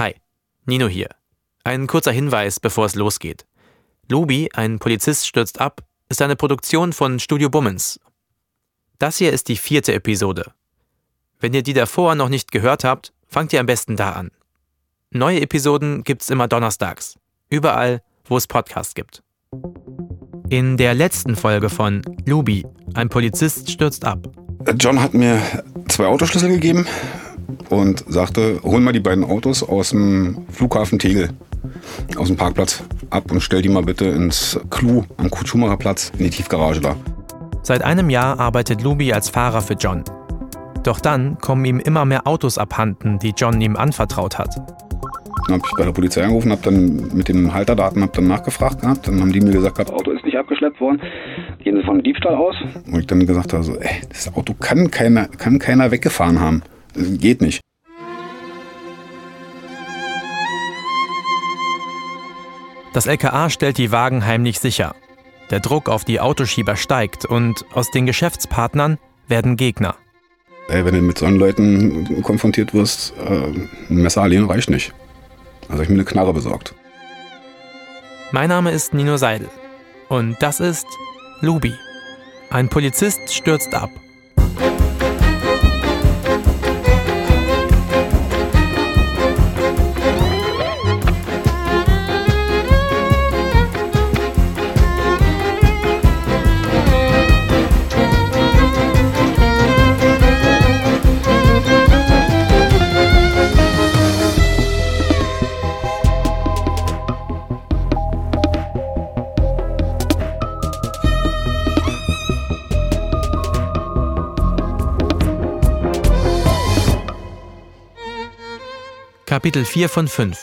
Hi, Nino hier. Ein kurzer Hinweis, bevor es losgeht. Lubi, ein Polizist stürzt ab, ist eine Produktion von Studio Bummens. Das hier ist die vierte Episode. Wenn ihr die davor noch nicht gehört habt, fangt ihr am besten da an. Neue Episoden gibt's immer donnerstags. Überall, wo es Podcasts gibt. In der letzten Folge von Lubi, ein Polizist stürzt ab. John hat mir zwei Autoschlüssel gegeben und sagte, hol mal die beiden Autos aus dem Flughafen Tegel, aus dem Parkplatz ab und stell die mal bitte ins Clou am Kutschumacher Platz in die Tiefgarage da. Seit einem Jahr arbeitet Lubi als Fahrer für John. Doch dann kommen ihm immer mehr Autos abhanden, die John ihm anvertraut hat. Dann habe ich bei der Polizei angerufen, habe dann mit den Halterdaten hab dann nachgefragt gehabt. Dann haben die mir gesagt, das Auto ist nicht abgeschleppt worden. Gehen Sie von Diebstahl aus? Und ich dann gesagt habe, so, ey, das Auto kann keiner, kann keiner weggefahren haben. Das geht nicht. Das LKA stellt die Wagen heimlich sicher. Der Druck auf die Autoschieber steigt und aus den Geschäftspartnern werden Gegner. Ey, wenn du mit solchen Leuten konfrontiert wirst, äh, ein Messer allein reicht nicht. Also habe ich mir eine Knarre besorgt. Mein Name ist Nino Seidel und das ist Lubi. Ein Polizist stürzt ab. Kapitel 4 von 5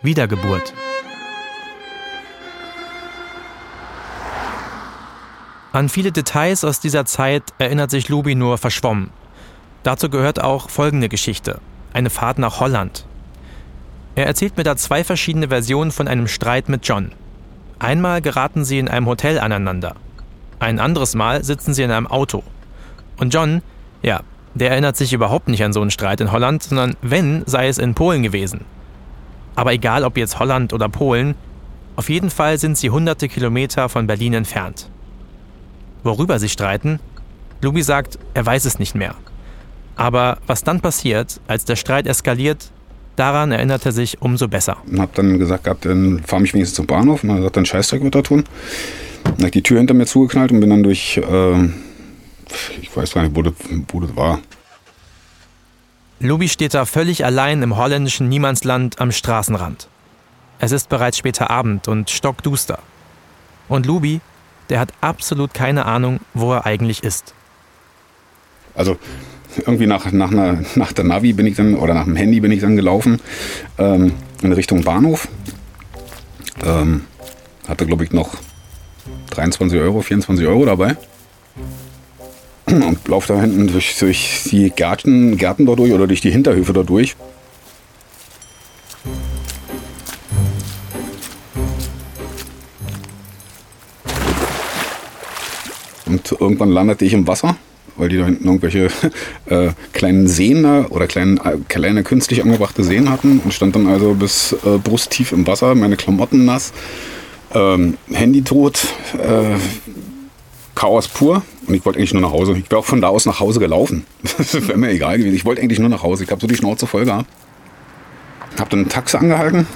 Wiedergeburt An viele Details aus dieser Zeit erinnert sich Lubi nur verschwommen. Dazu gehört auch folgende Geschichte: eine Fahrt nach Holland. Er erzählt mir da zwei verschiedene Versionen von einem Streit mit John. Einmal geraten sie in einem Hotel aneinander. Ein anderes Mal sitzen sie in einem Auto. Und John, ja, der erinnert sich überhaupt nicht an so einen Streit in Holland, sondern wenn, sei es in Polen gewesen. Aber egal ob jetzt Holland oder Polen, auf jeden Fall sind sie hunderte Kilometer von Berlin entfernt. Worüber sie streiten? Lubi sagt, er weiß es nicht mehr. Aber was dann passiert, als der Streit eskaliert, daran erinnert er sich umso besser. Und hab dann gesagt dann fahr mich wenigstens zum Bahnhof. Und er gesagt, dann Scheißdreck wird er tun. Dann habe ich die Tür hinter mir zugeknallt und bin dann durch äh, ich weiß gar nicht, wo das, wo das war. Lubi steht da völlig allein im holländischen Niemandsland am Straßenrand. Es ist bereits später Abend und stockduster. Und Lubi, der hat absolut keine Ahnung, wo er eigentlich ist. Also irgendwie nach, nach, einer, nach der Navi bin ich dann, oder nach dem Handy bin ich dann gelaufen ähm, in Richtung Bahnhof. Ähm, hatte, glaube ich, noch 23 Euro, 24 Euro dabei und laufe da hinten durch, durch die Gärten, Gärten da durch oder durch die Hinterhöfe da durch. Und irgendwann landete ich im Wasser, weil die da hinten irgendwelche äh, kleinen Seen oder kleinen, äh, kleine künstlich angebrachte Seen hatten und stand dann also bis äh, brusttief im Wasser, meine Klamotten nass, ähm, Handy tot, äh, Chaos pur. Und ich wollte eigentlich nur nach Hause. Ich wäre auch von da aus nach Hause gelaufen. Wäre mir egal gewesen. Ich wollte eigentlich nur nach Hause. Ich habe so die Schnauze voll gehabt. Habe dann ein Taxi angehalten.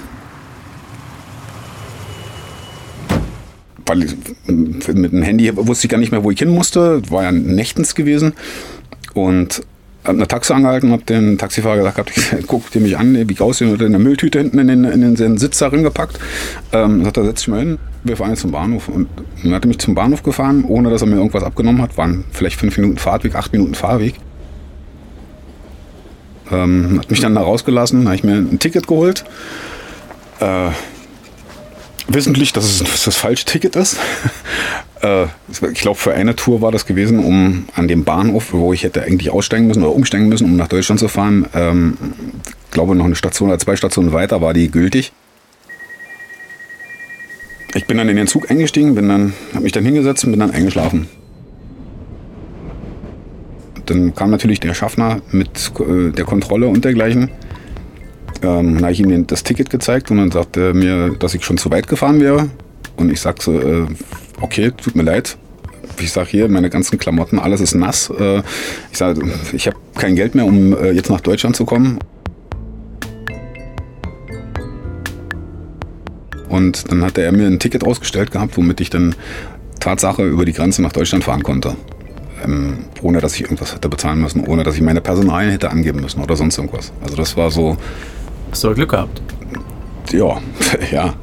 Weil mit dem Handy wusste ich gar nicht mehr, wo ich hin musste. War ja nächtens gewesen. Und eine Taxi angehalten, habe den Taxifahrer gesagt, guck dir mich an, wie ich aussehe, und in der Mülltüte hinten in den, in den Sitz darin gepackt. Ähm, sagt er, setz dich mal hin, wir fahren jetzt zum Bahnhof. Und dann hat er mich zum Bahnhof gefahren, ohne dass er mir irgendwas abgenommen hat. Waren vielleicht fünf Minuten Fahrtweg, acht Minuten Fahrweg. Ähm, hat mich dann da rausgelassen, habe ich mir ein Ticket geholt. Äh, wissentlich, dass es, das falsche Ticket ist. äh, ich glaube, für eine Tour war das gewesen, um an dem Bahnhof, wo ich hätte eigentlich aussteigen müssen oder umsteigen müssen, um nach Deutschland zu fahren. Ähm, ich glaube, noch eine Station oder zwei Stationen weiter war die gültig. Ich bin dann in den Zug eingestiegen, bin dann, habe mich dann hingesetzt und bin dann eingeschlafen. Dann kam natürlich der Schaffner mit äh, der Kontrolle und dergleichen. Ähm, dann habe ich ihm das Ticket gezeigt und dann sagte er mir, dass ich schon zu weit gefahren wäre. Und ich sag so, äh, okay, tut mir leid. Ich sage hier, meine ganzen Klamotten, alles ist nass. Äh, ich sage, ich habe kein Geld mehr, um äh, jetzt nach Deutschland zu kommen. Und dann hatte er mir ein Ticket ausgestellt gehabt, womit ich dann Tatsache über die Grenze nach Deutschland fahren konnte. Ähm, ohne dass ich irgendwas hätte bezahlen müssen, ohne dass ich meine Personalien hätte angeben müssen oder sonst irgendwas. Also das war so. Hast du Glück gehabt? Ja, ja,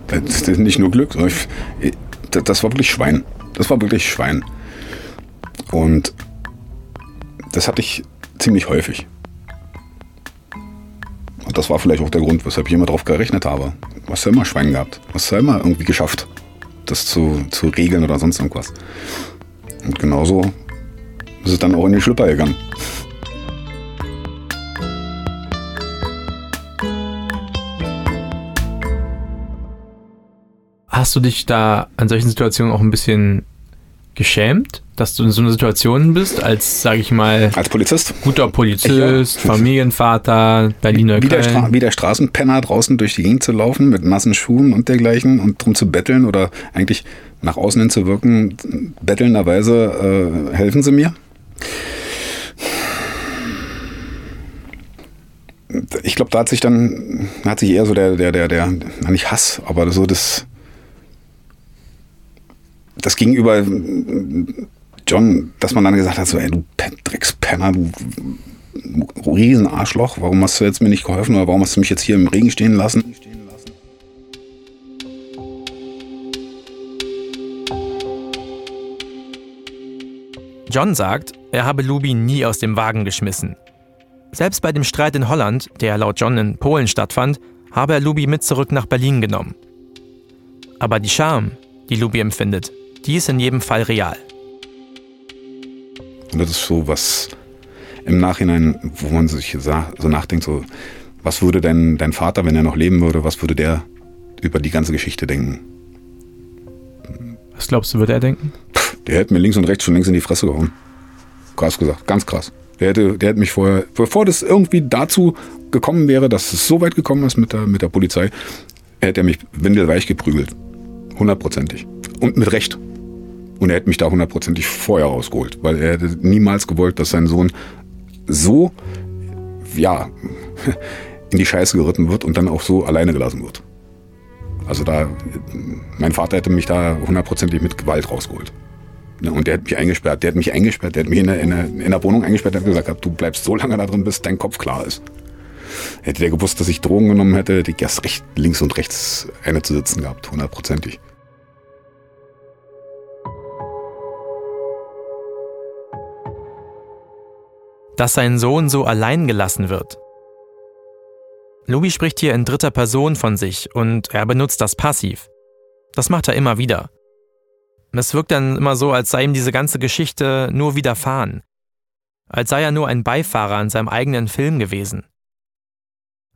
nicht nur Glück, das war wirklich Schwein. Das war wirklich Schwein. Und das hatte ich ziemlich häufig. Und das war vielleicht auch der Grund, weshalb ich immer darauf gerechnet habe. Was du immer Schwein gehabt? Was du immer irgendwie geschafft, das zu, zu regeln oder sonst irgendwas. Und genauso ist es dann auch in die Schlüpper gegangen. Hast du dich da an solchen Situationen auch ein bisschen geschämt, dass du in so einer Situation bist, als, sage ich mal, als Polizist? Guter Polizist, ja. Familienvater, Berliner wie, der wie der Straßenpenner draußen durch die Gegend zu laufen mit nassen Schuhen und dergleichen und drum zu betteln oder eigentlich nach außen hin zu wirken, bettelnderweise, äh, helfen Sie mir? Ich glaube, da hat sich dann, hat sich eher so der, der, der, der, nicht Hass, aber so das, das gegenüber John, dass man dann gesagt hat, so, ey, du Dreckspenner, du Riesenarschloch, warum hast du jetzt mir nicht geholfen oder warum hast du mich jetzt hier im Regen stehen lassen? John sagt, er habe Luby nie aus dem Wagen geschmissen. Selbst bei dem Streit in Holland, der laut John in Polen stattfand, habe er Luby mit zurück nach Berlin genommen. Aber die Scham, die Luby empfindet, die ist in jedem Fall real. Und das ist so was im Nachhinein, wo man sich so nachdenkt, so, was würde dein, dein Vater, wenn er noch leben würde, was würde der über die ganze Geschichte denken? Was glaubst du, würde er denken? Der hätte mir links und rechts schon links in die Fresse gehauen. Krass gesagt, ganz krass. Der hätte, der hätte mich vorher, bevor das irgendwie dazu gekommen wäre, dass es so weit gekommen ist mit der, mit der Polizei, hätte er mich windelweich geprügelt. Hundertprozentig. Und mit Recht. Und er hätte mich da hundertprozentig vorher rausgeholt, weil er hätte niemals gewollt, dass sein Sohn so, ja, in die Scheiße geritten wird und dann auch so alleine gelassen wird. Also da, mein Vater hätte mich da hundertprozentig mit Gewalt rausgeholt. Und der hat mich eingesperrt, der hat mich eingesperrt, der hat mich in der, in der, in der Wohnung eingesperrt, der hat gesagt, du bleibst so lange da drin, bis dein Kopf klar ist. Hätte der gewusst, dass ich Drogen genommen hätte, hätte ich erst recht links und rechts eine zu sitzen gehabt, hundertprozentig. Dass sein Sohn so allein gelassen wird. Lubi spricht hier in dritter Person von sich und er benutzt das passiv. Das macht er immer wieder. Es wirkt dann immer so, als sei ihm diese ganze Geschichte nur widerfahren. Als sei er nur ein Beifahrer in seinem eigenen Film gewesen.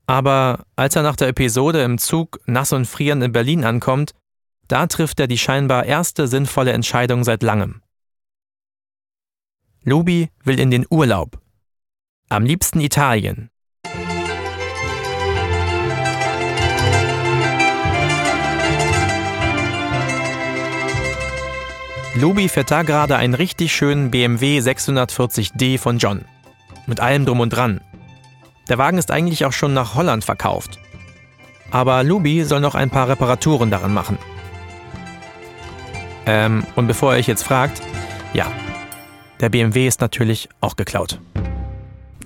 Aber als er nach der Episode im Zug nass und frierend in Berlin ankommt, da trifft er die scheinbar erste sinnvolle Entscheidung seit langem. Lubi will in den Urlaub am liebsten Italien. Lubi fährt da gerade einen richtig schönen BMW 640D von John. Mit allem drum und dran. Der Wagen ist eigentlich auch schon nach Holland verkauft. Aber Lubi soll noch ein paar Reparaturen daran machen. Ähm, und bevor ihr euch jetzt fragt, ja, der BMW ist natürlich auch geklaut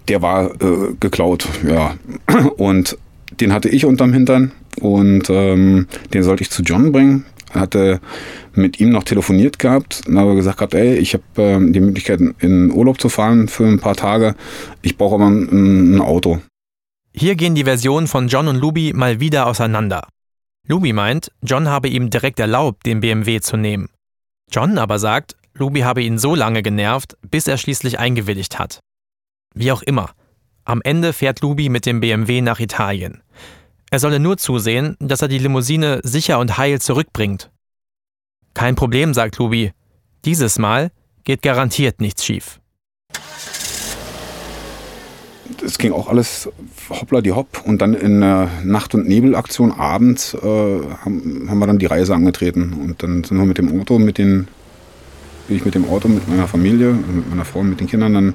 der war äh, geklaut, ja. Und den hatte ich unterm Hintern und ähm, den sollte ich zu John bringen. Hatte mit ihm noch telefoniert gehabt und habe gesagt gehabt, ey, ich habe ähm, die Möglichkeit in Urlaub zu fahren für ein paar Tage. Ich brauche aber ein, ein Auto. Hier gehen die Versionen von John und Luby mal wieder auseinander. Luby meint, John habe ihm direkt erlaubt, den BMW zu nehmen. John aber sagt, Luby habe ihn so lange genervt, bis er schließlich eingewilligt hat. Wie auch immer. Am Ende fährt Lubi mit dem BMW nach Italien. Er solle nur zusehen, dass er die Limousine sicher und heil zurückbringt. Kein Problem, sagt Lubi. Dieses Mal geht garantiert nichts schief. es ging auch alles hoppla die hopp. Und dann in der Nacht- und Nebelaktion abends äh, haben, haben wir dann die Reise angetreten. Und dann sind wir mit dem Auto, mit den, bin ich mit dem Auto, mit meiner Familie, mit meiner Frau, mit den Kindern dann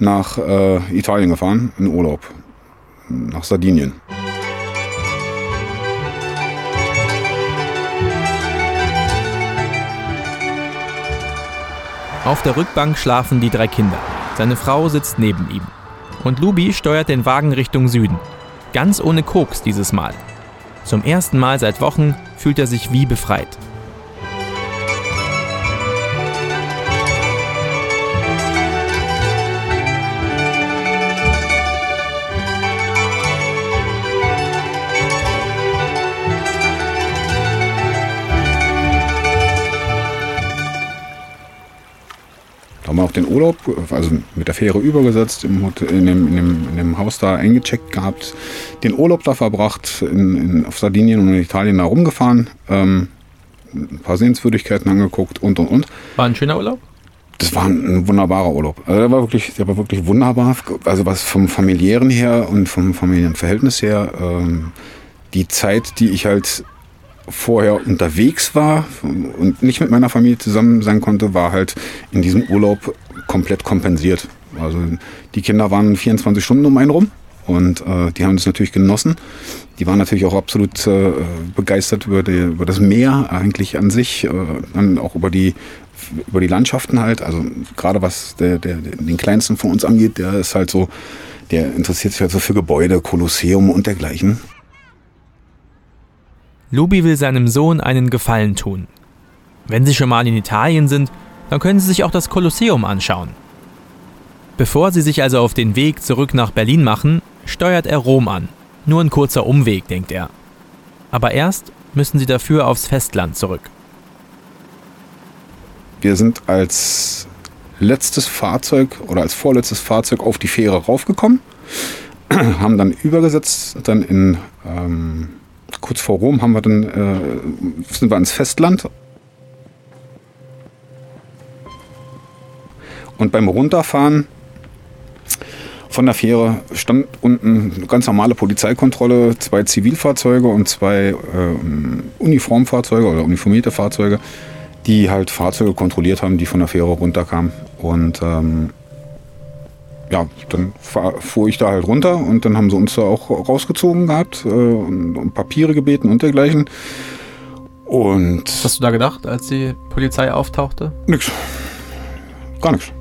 nach äh, Italien gefahren, in Urlaub. Nach Sardinien. Auf der Rückbank schlafen die drei Kinder. Seine Frau sitzt neben ihm. Und Lubi steuert den Wagen Richtung Süden. Ganz ohne Koks dieses Mal. Zum ersten Mal seit Wochen fühlt er sich wie befreit. Haben wir auch den Urlaub, also mit der Fähre übergesetzt, im Hotel, in, dem, in, dem, in dem Haus da eingecheckt gehabt, den Urlaub da verbracht, in, in, auf Sardinien und in Italien da rumgefahren, ähm, ein paar Sehenswürdigkeiten angeguckt und und und. War ein schöner Urlaub? Das war ein wunderbarer Urlaub. Also der war wirklich, der war wirklich wunderbar. Also was vom familiären her und vom familiären Verhältnis her, ähm, die Zeit, die ich halt vorher unterwegs war und nicht mit meiner Familie zusammen sein konnte, war halt in diesem Urlaub komplett kompensiert. Also die Kinder waren 24 Stunden um einen rum und äh, die haben das natürlich genossen. Die waren natürlich auch absolut äh, begeistert über, die, über das Meer eigentlich an sich, äh, dann auch über die über die Landschaften halt. Also gerade was der, der, den kleinsten von uns angeht, der ist halt so, der interessiert sich halt so für Gebäude, Kolosseum und dergleichen. Lubi will seinem Sohn einen Gefallen tun. Wenn sie schon mal in Italien sind, dann können sie sich auch das Kolosseum anschauen. Bevor sie sich also auf den Weg zurück nach Berlin machen, steuert er Rom an. Nur ein kurzer Umweg, denkt er. Aber erst müssen sie dafür aufs Festland zurück. Wir sind als letztes Fahrzeug oder als vorletztes Fahrzeug auf die Fähre raufgekommen, haben dann übergesetzt, dann in ähm, kurz vor Rom haben wir dann, äh, sind wir ans Festland. Und beim Runterfahren von der Fähre stand unten eine ganz normale Polizeikontrolle, zwei Zivilfahrzeuge und zwei äh, Uniformfahrzeuge oder uniformierte Fahrzeuge, die halt Fahrzeuge kontrolliert haben, die von der Fähre runterkamen. Und ähm, ja, dann fuhr ich da halt runter und dann haben sie uns da auch rausgezogen gehabt äh, und um Papiere gebeten und dergleichen. Und. Was hast du da gedacht, als die Polizei auftauchte? Nix. Gar nichts.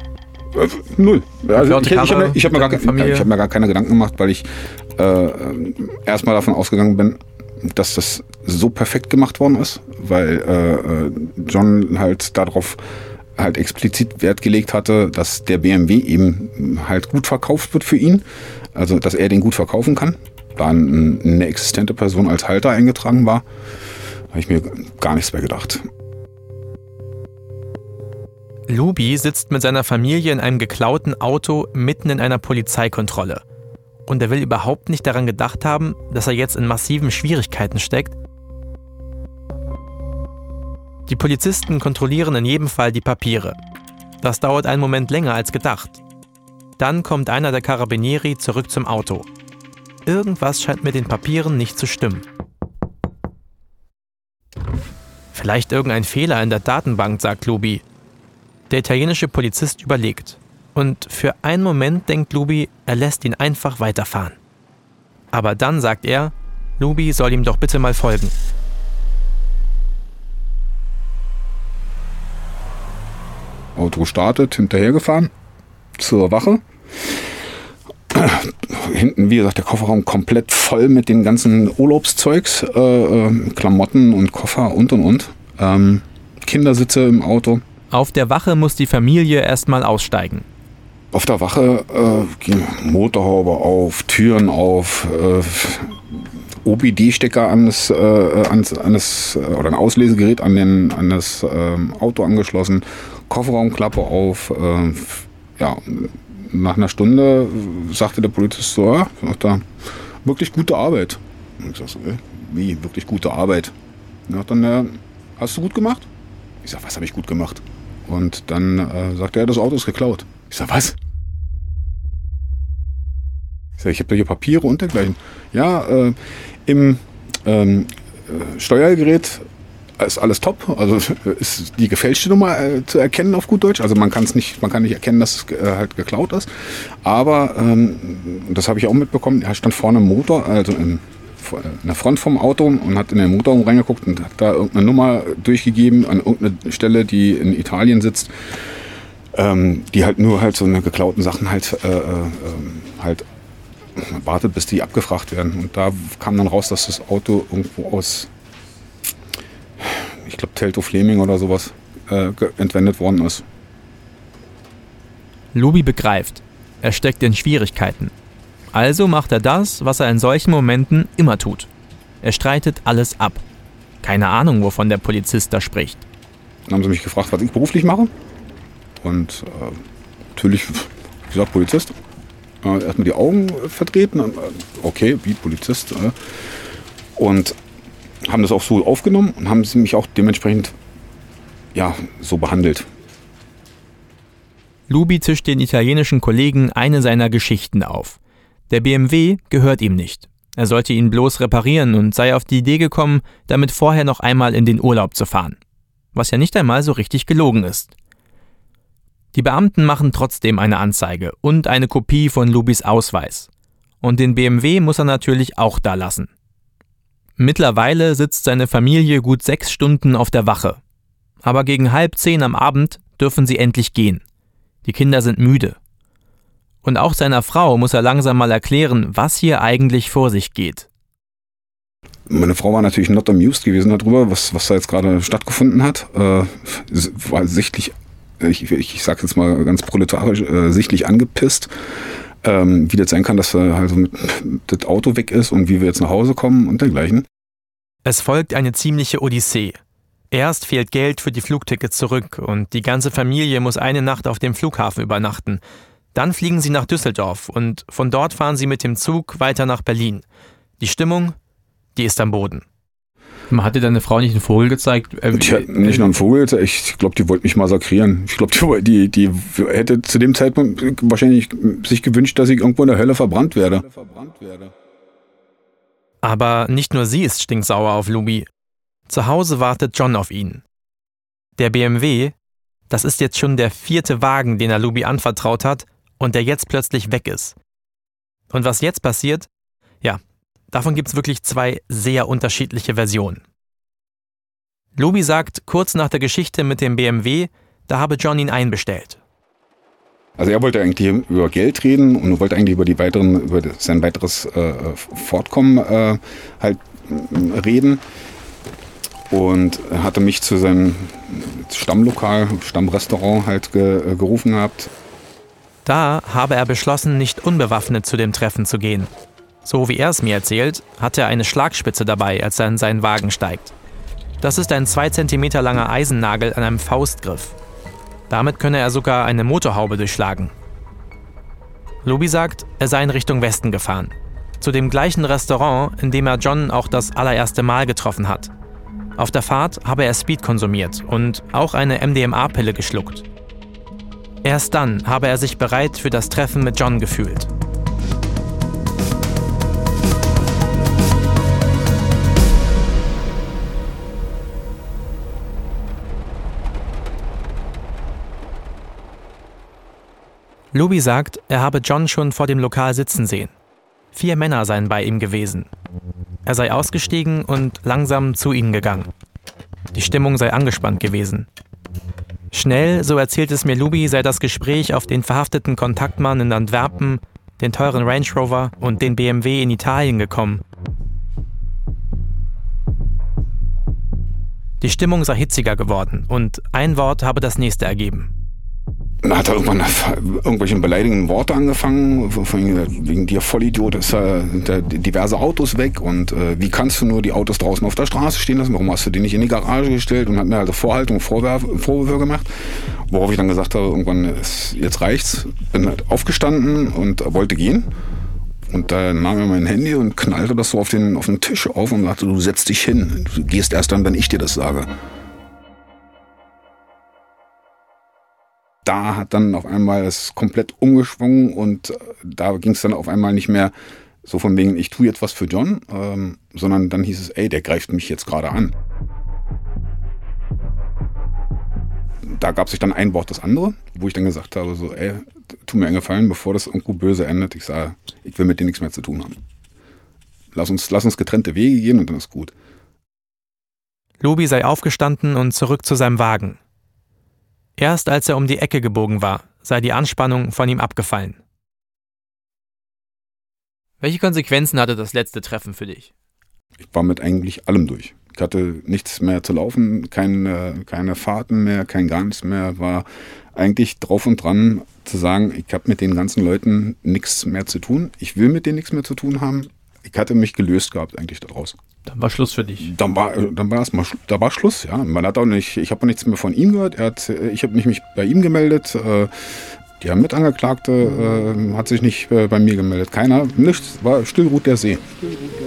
Äh, null. Also ich, ich habe mir, hab mir, gar, hab mir gar keine Gedanken gemacht, weil ich äh, erstmal davon ausgegangen bin, dass das so perfekt gemacht worden ist, weil äh, äh John halt darauf halt explizit Wert gelegt hatte, dass der BMW eben halt gut verkauft wird für ihn. Also, dass er den gut verkaufen kann. Da eine existente Person als Halter eingetragen war, habe ich mir gar nichts mehr gedacht. Lubi sitzt mit seiner Familie in einem geklauten Auto mitten in einer Polizeikontrolle. Und er will überhaupt nicht daran gedacht haben, dass er jetzt in massiven Schwierigkeiten steckt die Polizisten kontrollieren in jedem Fall die Papiere. Das dauert einen Moment länger als gedacht. Dann kommt einer der Carabinieri zurück zum Auto. Irgendwas scheint mit den Papieren nicht zu stimmen. Vielleicht irgendein Fehler in der Datenbank, sagt Lubi. Der italienische Polizist überlegt. Und für einen Moment denkt Lubi, er lässt ihn einfach weiterfahren. Aber dann sagt er, Lubi soll ihm doch bitte mal folgen. Auto startet, hinterhergefahren zur Wache. Hinten, wie gesagt, der Kofferraum komplett voll mit den ganzen Urlaubszeugs, äh, äh, Klamotten und Koffer und und und. Ähm, Kindersitze im Auto. Auf der Wache muss die Familie erstmal aussteigen. Auf der Wache äh, ging Motorhaube auf, Türen auf, äh, OBD-Stecker an das, äh, an, an das, äh, oder ein Auslesegerät an, den, an das ähm, Auto angeschlossen Kofferraumklappe auf. Äh, ja, nach einer Stunde sagte der Polizist so, ja, sagt er, wirklich gute Arbeit. Und ich sag so, wie, wirklich gute Arbeit? Ja, dann, äh, hast du gut gemacht? Ich sag, was habe ich gut gemacht? Und dann äh, sagt er, das Auto ist geklaut. Ich sag, was? Ich sage, ich habe da hier Papiere und dergleichen. Ja, äh, im ähm, äh, Steuergerät ist alles top. Also ist die gefälschte Nummer äh, zu erkennen auf gut Deutsch. Also man kann es nicht, man kann nicht erkennen, dass es äh, halt geklaut ist. Aber ähm, das habe ich auch mitbekommen. Er stand vorne im Motor, also in, in der Front vom Auto und hat in den Motorraum reingeguckt und hat da irgendeine Nummer durchgegeben an irgendeine Stelle, die in Italien sitzt, ähm, die halt nur halt so eine geklauten Sachen halt äh, äh, halt wartet, bis die abgefragt werden. Und da kam dann raus, dass das Auto irgendwo aus ich glaube Telto Fleming oder sowas, äh, entwendet worden ist. Lubi begreift, er steckt in Schwierigkeiten. Also macht er das, was er in solchen Momenten immer tut. Er streitet alles ab. Keine Ahnung, wovon der Polizist da spricht. Dann haben sie mich gefragt, was ich beruflich mache. Und äh, natürlich, wie gesagt, Polizist. Äh, erstmal die Augen vertreten. Äh, okay, wie Polizist. Äh. Und haben das auch so aufgenommen und haben sie mich auch dementsprechend ja, so behandelt. Lubi tischt den italienischen Kollegen eine seiner Geschichten auf. Der BMW gehört ihm nicht. Er sollte ihn bloß reparieren und sei auf die Idee gekommen, damit vorher noch einmal in den Urlaub zu fahren. Was ja nicht einmal so richtig gelogen ist. Die Beamten machen trotzdem eine Anzeige und eine Kopie von Lubis Ausweis. Und den BMW muss er natürlich auch da lassen. Mittlerweile sitzt seine Familie gut sechs Stunden auf der Wache. Aber gegen halb zehn am Abend dürfen sie endlich gehen. Die Kinder sind müde. Und auch seiner Frau muss er langsam mal erklären, was hier eigentlich vor sich geht. Meine Frau war natürlich not amused gewesen darüber, was, was da jetzt gerade stattgefunden hat. Äh, war sichtlich, ich, ich sage jetzt mal ganz proletarisch, äh, sichtlich angepisst ähm, wie das sein kann, dass halt mit, das Auto weg ist und wie wir jetzt nach Hause kommen und dergleichen. Es folgt eine ziemliche Odyssee. Erst fehlt Geld für die Flugtickets zurück und die ganze Familie muss eine Nacht auf dem Flughafen übernachten. Dann fliegen sie nach Düsseldorf und von dort fahren sie mit dem Zug weiter nach Berlin. Die Stimmung, die ist am Boden. Man hatte deine Frau nicht einen Vogel gezeigt? Äh, ich hatte nicht nur einen Vogel, ich glaube, die wollte mich massakrieren. Ich glaube, die, die, die hätte zu dem Zeitpunkt wahrscheinlich sich gewünscht, dass ich irgendwo in der Hölle verbrannt werde. Aber nicht nur sie ist stinksauer auf Lubi. Zu Hause wartet John auf ihn. Der BMW, das ist jetzt schon der vierte Wagen, den er Lubi anvertraut hat und der jetzt plötzlich weg ist. Und was jetzt passiert? Ja, Davon gibt es wirklich zwei sehr unterschiedliche Versionen. Luby sagt kurz nach der Geschichte mit dem BMW, da habe John ihn einbestellt. Also er wollte eigentlich über Geld reden und wollte eigentlich über die weiteren, über sein weiteres äh, Fortkommen äh, halt äh, reden und hatte mich zu seinem Stammlokal, Stammrestaurant halt ge, äh, gerufen gehabt. Da habe er beschlossen, nicht unbewaffnet zu dem Treffen zu gehen. So wie er es mir erzählt, hat er eine Schlagspitze dabei, als er in seinen Wagen steigt. Das ist ein 2 cm langer Eisennagel an einem Faustgriff. Damit könne er sogar eine Motorhaube durchschlagen. Luby sagt, er sei in Richtung Westen gefahren. Zu dem gleichen Restaurant, in dem er John auch das allererste Mal getroffen hat. Auf der Fahrt habe er Speed konsumiert und auch eine MDMA-Pille geschluckt. Erst dann habe er sich bereit für das Treffen mit John gefühlt. Luby sagt, er habe John schon vor dem Lokal sitzen sehen. Vier Männer seien bei ihm gewesen. Er sei ausgestiegen und langsam zu ihnen gegangen. Die Stimmung sei angespannt gewesen. Schnell, so erzählt es mir Luby, sei das Gespräch auf den verhafteten Kontaktmann in Antwerpen, den teuren Range Rover und den BMW in Italien gekommen. Die Stimmung sei hitziger geworden und ein Wort habe das nächste ergeben. Dann hat er irgendwann irgendwelche beleidigenden Worte angefangen, wegen dir Vollidiot, ist äh, diverse Autos weg und äh, wie kannst du nur die Autos draußen auf der Straße stehen lassen, warum hast du die nicht in die Garage gestellt und hat mir also Vorhaltung, Vorwürfe, Vorwürfe gemacht, worauf ich dann gesagt habe, irgendwann ist, jetzt reicht's, bin halt aufgestanden und wollte gehen. Und da nahm er mein Handy und knallte das so auf den, auf den Tisch auf und sagte, du setzt dich hin, du gehst erst dann, wenn ich dir das sage. Da hat dann auf einmal es komplett umgeschwungen und äh, da ging es dann auf einmal nicht mehr so von wegen, ich tue jetzt was für John, ähm, sondern dann hieß es, ey, der greift mich jetzt gerade an. Da gab sich dann ein Wort das andere, wo ich dann gesagt habe, so, ey, tu mir einen Gefallen, bevor das irgendwo böse endet. Ich sage, ich will mit dir nichts mehr zu tun haben. Lass uns, lass uns getrennte Wege gehen und dann ist gut. Lubi sei aufgestanden und zurück zu seinem Wagen. Erst als er um die Ecke gebogen war, sei die Anspannung von ihm abgefallen. Welche Konsequenzen hatte das letzte Treffen für dich? Ich war mit eigentlich allem durch. Ich hatte nichts mehr zu laufen, keine, keine Fahrten mehr, kein gar nichts mehr. War eigentlich drauf und dran zu sagen, ich habe mit den ganzen Leuten nichts mehr zu tun. Ich will mit denen nichts mehr zu tun haben. Ich hatte mich gelöst gehabt eigentlich daraus. Dann war Schluss für dich. Dann war, dann war erstmal, da war Schluss, ja. Man hat auch nicht, ich habe auch nichts mehr von ihm gehört. Er hat, ich habe mich bei ihm gemeldet. Äh, die haben Mitangeklagte äh, hat sich nicht äh, bei mir gemeldet. Keiner, nichts, war still ruht der See. Still ruht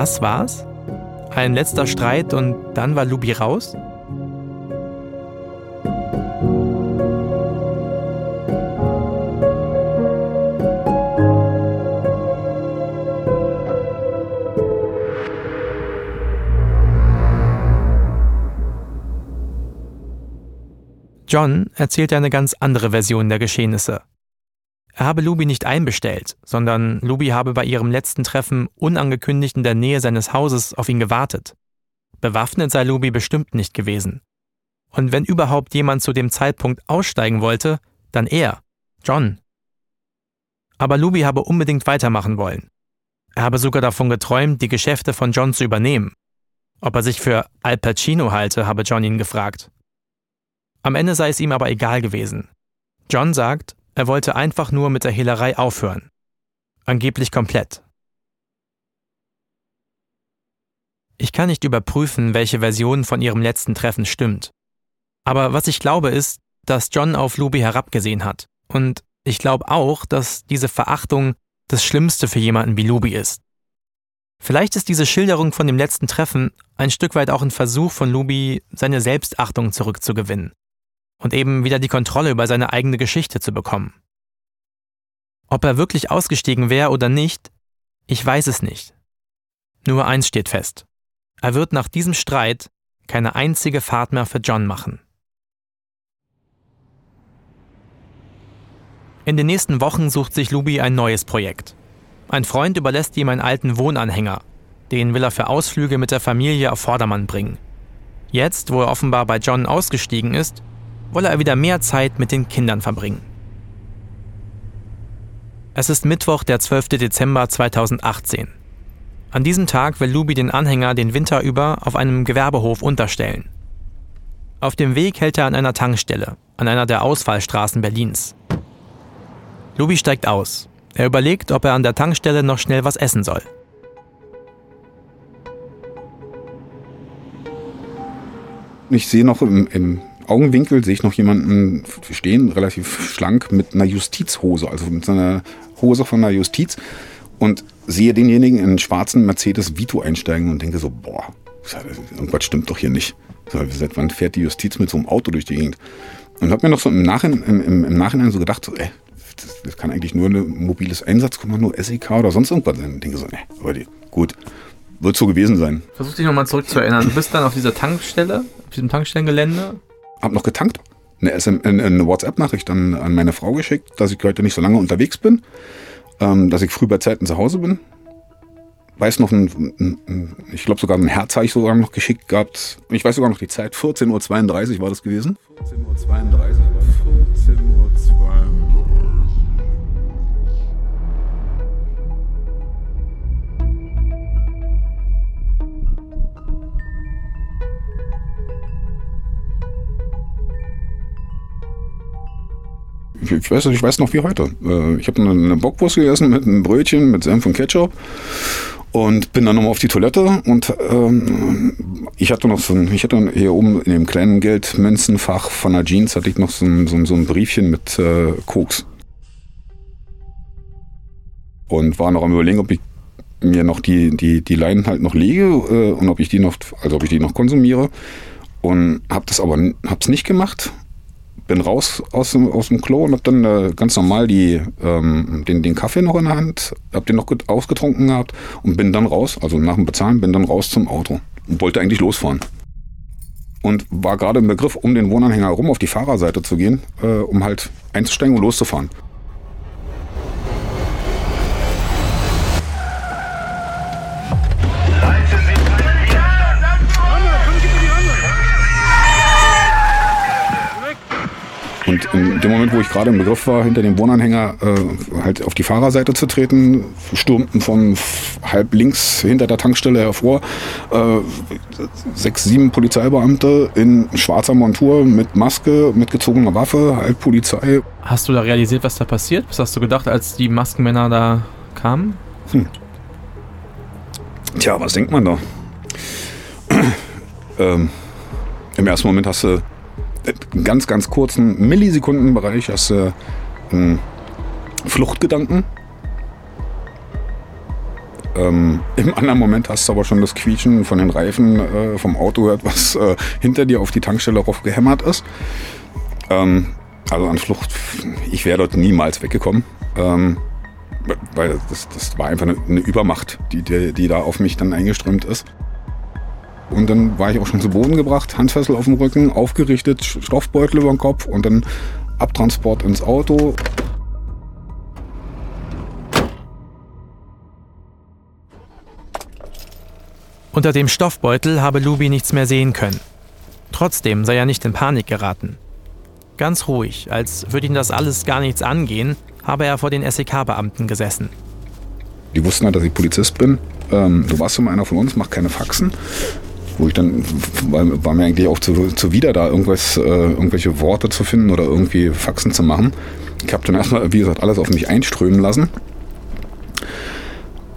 Das war's? Ein letzter Streit und dann war Lubi raus? John erzählt eine ganz andere Version der Geschehnisse. Er habe Luby nicht einbestellt, sondern Luby habe bei ihrem letzten Treffen unangekündigt in der Nähe seines Hauses auf ihn gewartet. Bewaffnet sei Luby bestimmt nicht gewesen. Und wenn überhaupt jemand zu dem Zeitpunkt aussteigen wollte, dann er, John. Aber Luby habe unbedingt weitermachen wollen. Er habe sogar davon geträumt, die Geschäfte von John zu übernehmen. Ob er sich für Al Pacino halte, habe John ihn gefragt. Am Ende sei es ihm aber egal gewesen. John sagt, er wollte einfach nur mit der Hehlerei aufhören. Angeblich komplett. Ich kann nicht überprüfen, welche Version von ihrem letzten Treffen stimmt. Aber was ich glaube ist, dass John auf Luby herabgesehen hat. Und ich glaube auch, dass diese Verachtung das Schlimmste für jemanden wie Luby ist. Vielleicht ist diese Schilderung von dem letzten Treffen ein Stück weit auch ein Versuch von Luby, seine Selbstachtung zurückzugewinnen und eben wieder die Kontrolle über seine eigene Geschichte zu bekommen. Ob er wirklich ausgestiegen wäre oder nicht, ich weiß es nicht. Nur eins steht fest. Er wird nach diesem Streit keine einzige Fahrt mehr für John machen. In den nächsten Wochen sucht sich Luby ein neues Projekt. Ein Freund überlässt ihm einen alten Wohnanhänger. Den will er für Ausflüge mit der Familie auf Vordermann bringen. Jetzt, wo er offenbar bei John ausgestiegen ist, wolle er wieder mehr Zeit mit den Kindern verbringen. Es ist Mittwoch, der 12. Dezember 2018. An diesem Tag will Lubi den Anhänger den Winter über auf einem Gewerbehof unterstellen. Auf dem Weg hält er an einer Tankstelle, an einer der Ausfallstraßen Berlins. Lubi steigt aus. Er überlegt, ob er an der Tankstelle noch schnell was essen soll. Ich sehe noch im, im Augenwinkel sehe ich noch jemanden stehen, relativ schlank, mit einer Justizhose, also mit einer Hose von der Justiz und sehe denjenigen in einen schwarzen Mercedes Vito einsteigen und denke so, boah, irgendwas stimmt doch hier nicht. Seit wann fährt die Justiz mit so einem Auto durch die Gegend? Und habe mir noch so im Nachhinein, im, im Nachhinein so gedacht, so, ey, das, das, kann eigentlich nur ein mobiles Einsatzkommando, SEK oder sonst irgendwas sein. Und denke so, ne, aber die, gut, wird so gewesen sein. Versuch dich nochmal zurückzuerinnern. Du bist dann auf dieser Tankstelle, auf diesem Tankstellengelände habe noch getankt, eine, eine, eine WhatsApp-Nachricht an, an meine Frau geschickt, dass ich heute nicht so lange unterwegs bin, ähm, dass ich früh bei Zeiten zu Hause bin. Weiß noch, ein, ein, ich glaube sogar ein Herz habe ich sogar noch geschickt gehabt. Ich weiß sogar noch die Zeit, 14.32 Uhr war das gewesen. 14.32 Uhr. 14.32 Uhr. Ich weiß, ich weiß noch wie heute. Äh, ich habe eine Bockwurst gegessen mit einem Brötchen, mit Senf und Ketchup. Und bin dann nochmal auf die Toilette und ähm, ich hatte noch so ein, ich hatte hier oben in dem kleinen Geldmünzenfach von der Jeans hatte ich noch so ein, so ein, so ein Briefchen mit äh, Koks. Und war noch am überlegen, ob ich mir noch die, die, die Leinen halt noch lege äh, und ob ich die noch, also ob ich die noch konsumiere. Und habe das aber hab's nicht gemacht bin raus aus dem, aus dem Klo und habe dann äh, ganz normal die, ähm, den, den Kaffee noch in der Hand, habe den noch gut ausgetrunken gehabt und bin dann raus, also nach dem Bezahlen, bin dann raus zum Auto und wollte eigentlich losfahren. Und war gerade im Begriff, um den Wohnanhänger herum auf die Fahrerseite zu gehen, äh, um halt einzusteigen und loszufahren. Und in dem Moment, wo ich gerade im Begriff war, hinter dem Wohnanhänger äh, halt auf die Fahrerseite zu treten, stürmten von halb links hinter der Tankstelle hervor äh, sechs, sieben Polizeibeamte in schwarzer Montur mit Maske, mit gezogener Waffe, halt Polizei. Hast du da realisiert, was da passiert? Was hast du gedacht, als die Maskenmänner da kamen? Hm. Tja, was denkt man da? ähm, Im ersten Moment hast du einen ganz, ganz kurzen Millisekundenbereich hast du einen Fluchtgedanken. Ähm, Im anderen Moment hast du aber schon das Quietschen von den Reifen äh, vom Auto gehört, was äh, hinter dir auf die Tankstelle rauf gehämmert ist. Ähm, also an Flucht, ich wäre dort niemals weggekommen. Ähm, weil das, das war einfach eine, eine Übermacht, die, die, die da auf mich dann eingeströmt ist. Und dann war ich auch schon zu Boden gebracht, Handfessel auf dem Rücken, aufgerichtet, Stoffbeutel über den Kopf und dann Abtransport ins Auto. Unter dem Stoffbeutel habe Lubi nichts mehr sehen können. Trotzdem sei er nicht in Panik geraten. Ganz ruhig, als würde ihn das alles gar nichts angehen, habe er vor den SEK-Beamten gesessen. Die wussten halt, dass ich Polizist bin. Ähm, du warst immer einer von uns, mach keine Faxen wo ich dann, war, war mir eigentlich auch zu, zuwider, da irgendwas, äh, irgendwelche Worte zu finden oder irgendwie Faxen zu machen. Ich habe dann erstmal, wie gesagt, alles auf mich einströmen lassen.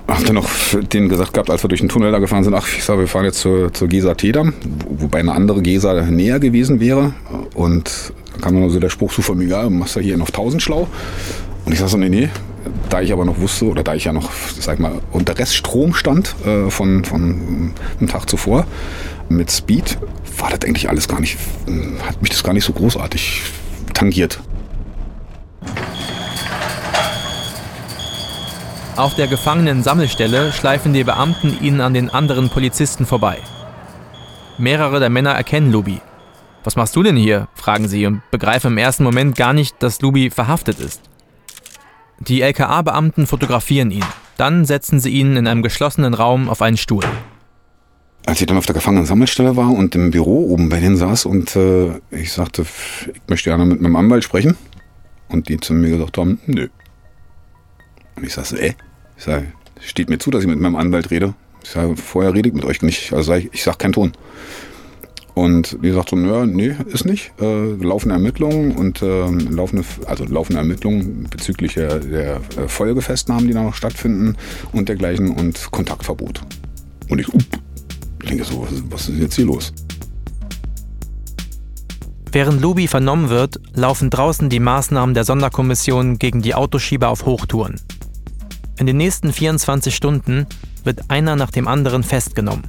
Hab dann noch denen gesagt gehabt, als wir durch den Tunnel da gefahren sind, ach, ich sage, wir fahren jetzt zur, zur Gesa Tedam, wobei eine andere Gesa näher gewesen wäre. Und dann kam dann so der Spruch so von mir, ja, machst du hier noch 1000 schlau. Und ich sage so, nee, nee, da ich aber noch wusste, oder da ich ja noch, sag mal, unter Reststrom stand äh, von, von einem Tag zuvor mit Speed, war das eigentlich alles gar nicht, hat mich das gar nicht so großartig tangiert. Auf der Gefangenen-Sammelstelle schleifen die Beamten ihnen an den anderen Polizisten vorbei. Mehrere der Männer erkennen Lubi. Was machst du denn hier? fragen sie und begreifen im ersten Moment gar nicht, dass Lubi verhaftet ist. Die LKA-Beamten fotografieren ihn. Dann setzen sie ihn in einem geschlossenen Raum auf einen Stuhl. Als ich dann auf der Gefangenen-Sammelstelle war und im Büro oben bei denen saß und äh, ich sagte, ich möchte gerne mit meinem Anwalt sprechen. Und die zu mir gesagt haben, nö. Und ich sagte, äh? Ich sage, steht mir zu, dass ich mit meinem Anwalt rede. Ich sage, vorher rede ich mit euch nicht. Also ich, ich sage keinen Ton. Und die sagt so, ja, nee, ist nicht. Äh, laufende Ermittlungen und äh, laufende, also laufende Ermittlungen bezüglich der, der äh, Folgefestnahmen, die da noch stattfinden und dergleichen und Kontaktverbot. Und ich, ich denke so, was, was ist jetzt hier los? Während Lubi vernommen wird, laufen draußen die Maßnahmen der Sonderkommission gegen die Autoschieber auf Hochtouren. In den nächsten 24 Stunden wird einer nach dem anderen festgenommen.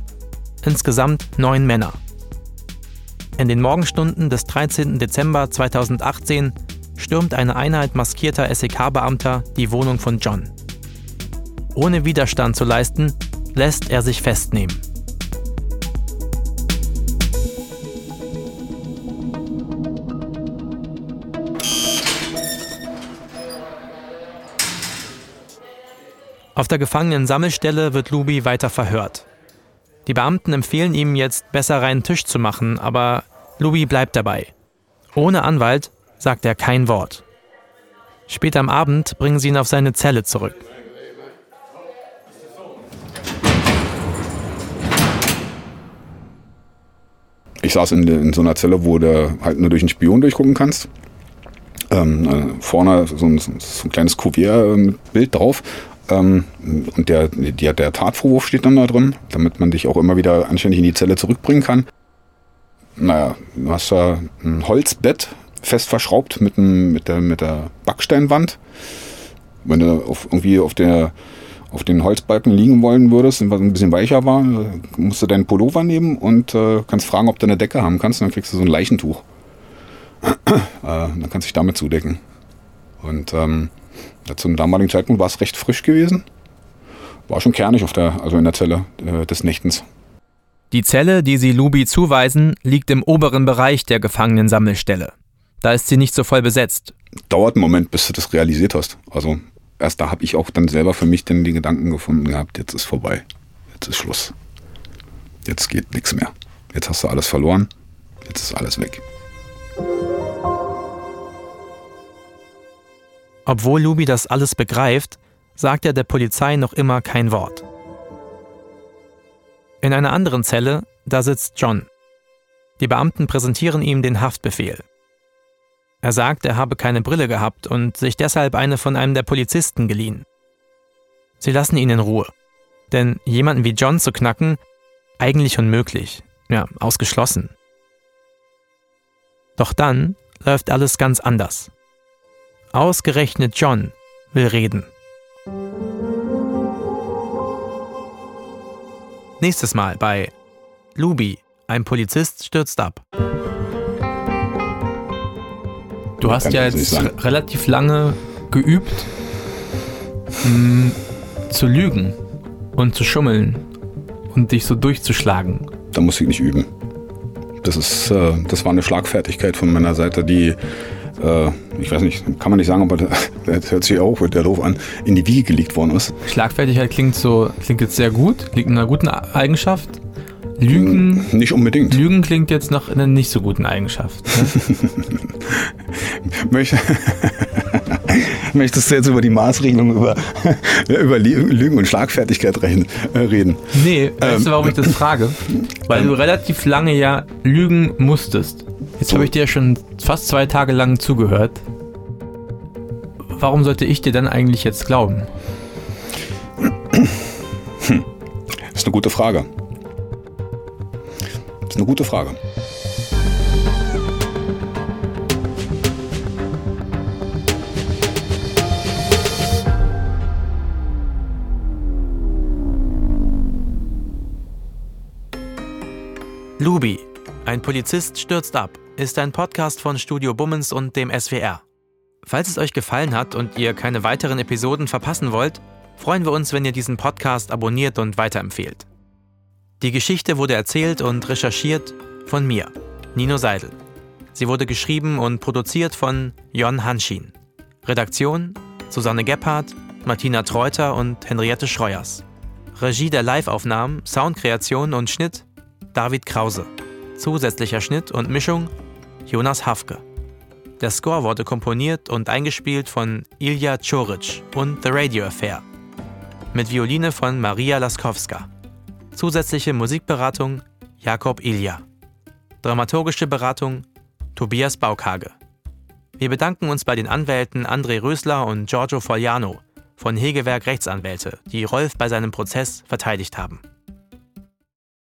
Insgesamt neun Männer. In den Morgenstunden des 13. Dezember 2018 stürmt eine Einheit maskierter SEK-Beamter die Wohnung von John. Ohne Widerstand zu leisten, lässt er sich festnehmen. Auf der Gefangenen-Sammelstelle wird Luby weiter verhört. Die Beamten empfehlen ihm jetzt, besser reinen Tisch zu machen, aber Louis bleibt dabei. Ohne Anwalt sagt er kein Wort. Später am Abend bringen sie ihn auf seine Zelle zurück. Ich saß in, in, so einer Zelle, wo du halt nur durch einen Spion durchgucken kannst. Ähm, äh, vorne so ein, so ein, kleines Kuvert mit Bild drauf Ähm, und der, der, der Tatvorwurf steht dann da drin, damit man dich auch immer wieder anständig in die Zelle zurückbringen kann. Naja, du hast da ein Holzbett fest verschraubt mit, dem, mit, der, mit der Backsteinwand. Wenn du auf, irgendwie auf, der, auf den Holzbalken liegen wollen würdest, was ein bisschen weicher war, musst du deinen Pullover nehmen und äh, kannst fragen, ob du eine Decke haben kannst. Und dann kriegst du so ein Leichentuch. äh, dann kannst du dich damit zudecken. Und ähm, zum damaligen Zeitpunkt war es recht frisch gewesen. War schon kernig auf der, also in der Zelle äh, des Nächtens. Die Zelle, die sie Lubi zuweisen, liegt im oberen Bereich der Gefangenensammelstelle. Da ist sie nicht so voll besetzt. Dauert einen Moment, bis du das realisiert hast. Also erst da habe ich auch dann selber für mich dann die Gedanken gefunden gehabt, jetzt ist vorbei. Jetzt ist Schluss. Jetzt geht nichts mehr. Jetzt hast du alles verloren. Jetzt ist alles weg. Obwohl Lubi das alles begreift, sagt er der Polizei noch immer kein Wort. In einer anderen Zelle, da sitzt John. Die Beamten präsentieren ihm den Haftbefehl. Er sagt, er habe keine Brille gehabt und sich deshalb eine von einem der Polizisten geliehen. Sie lassen ihn in Ruhe. Denn jemanden wie John zu knacken, eigentlich unmöglich. Ja, ausgeschlossen. Doch dann läuft alles ganz anders. Ausgerechnet John will reden. Nächstes Mal bei Luby, ein Polizist stürzt ab. Du hast ja jetzt relativ lange geübt, mh, hm, zu lügen und zu schummeln und dich so durchzuschlagen. Da muss ich nicht üben. Das ist, äh, das war eine Schlagfertigkeit von meiner Seite, die äh, ich weiß nicht, kann man nicht sagen, aber das hört sich auch der doof an, in die Wiege gelegt worden ist. Schlagfertigkeit klingt so, klingt jetzt sehr gut, klingt in einer guten Eigenschaft. Lügen. Nicht unbedingt. Lügen klingt jetzt nach einer nicht so guten Eigenschaft. Ne? Möchtest du jetzt über die Maßregelung über, über Lügen und Schlagfertigkeit äh, reden? Nee, weißt ähm, du, warum ich das frage? Weil ähm, du relativ lange ja lügen musstest. Jetzt habe ich dir schon fast zwei Tage lang zugehört. Warum sollte ich dir dann eigentlich jetzt glauben? Hm. Das ist eine gute Frage. Das ist eine gute Frage. Lubi, ein Polizist stürzt ab ist ein Podcast von Studio Bummens und dem SWR. Falls es euch gefallen hat und ihr keine weiteren Episoden verpassen wollt, freuen wir uns, wenn ihr diesen Podcast abonniert und weiterempfehlt. Die Geschichte wurde erzählt und recherchiert von mir, Nino Seidel. Sie wurde geschrieben und produziert von Jon Hanschin. Redaktion Susanne Gebhardt, Martina Treuter und Henriette Schreuers. Regie der Liveaufnahmen, Soundkreation und Schnitt David Krause. Zusätzlicher Schnitt und Mischung Jonas Hafke. Der Score wurde komponiert und eingespielt von Ilja Czoric und The Radio Affair. Mit Violine von Maria Laskowska. Zusätzliche Musikberatung Jakob Ilja. Dramaturgische Beratung Tobias Baukage. Wir bedanken uns bei den Anwälten André Rösler und Giorgio Fogliano von Hegewerk Rechtsanwälte, die Rolf bei seinem Prozess verteidigt haben.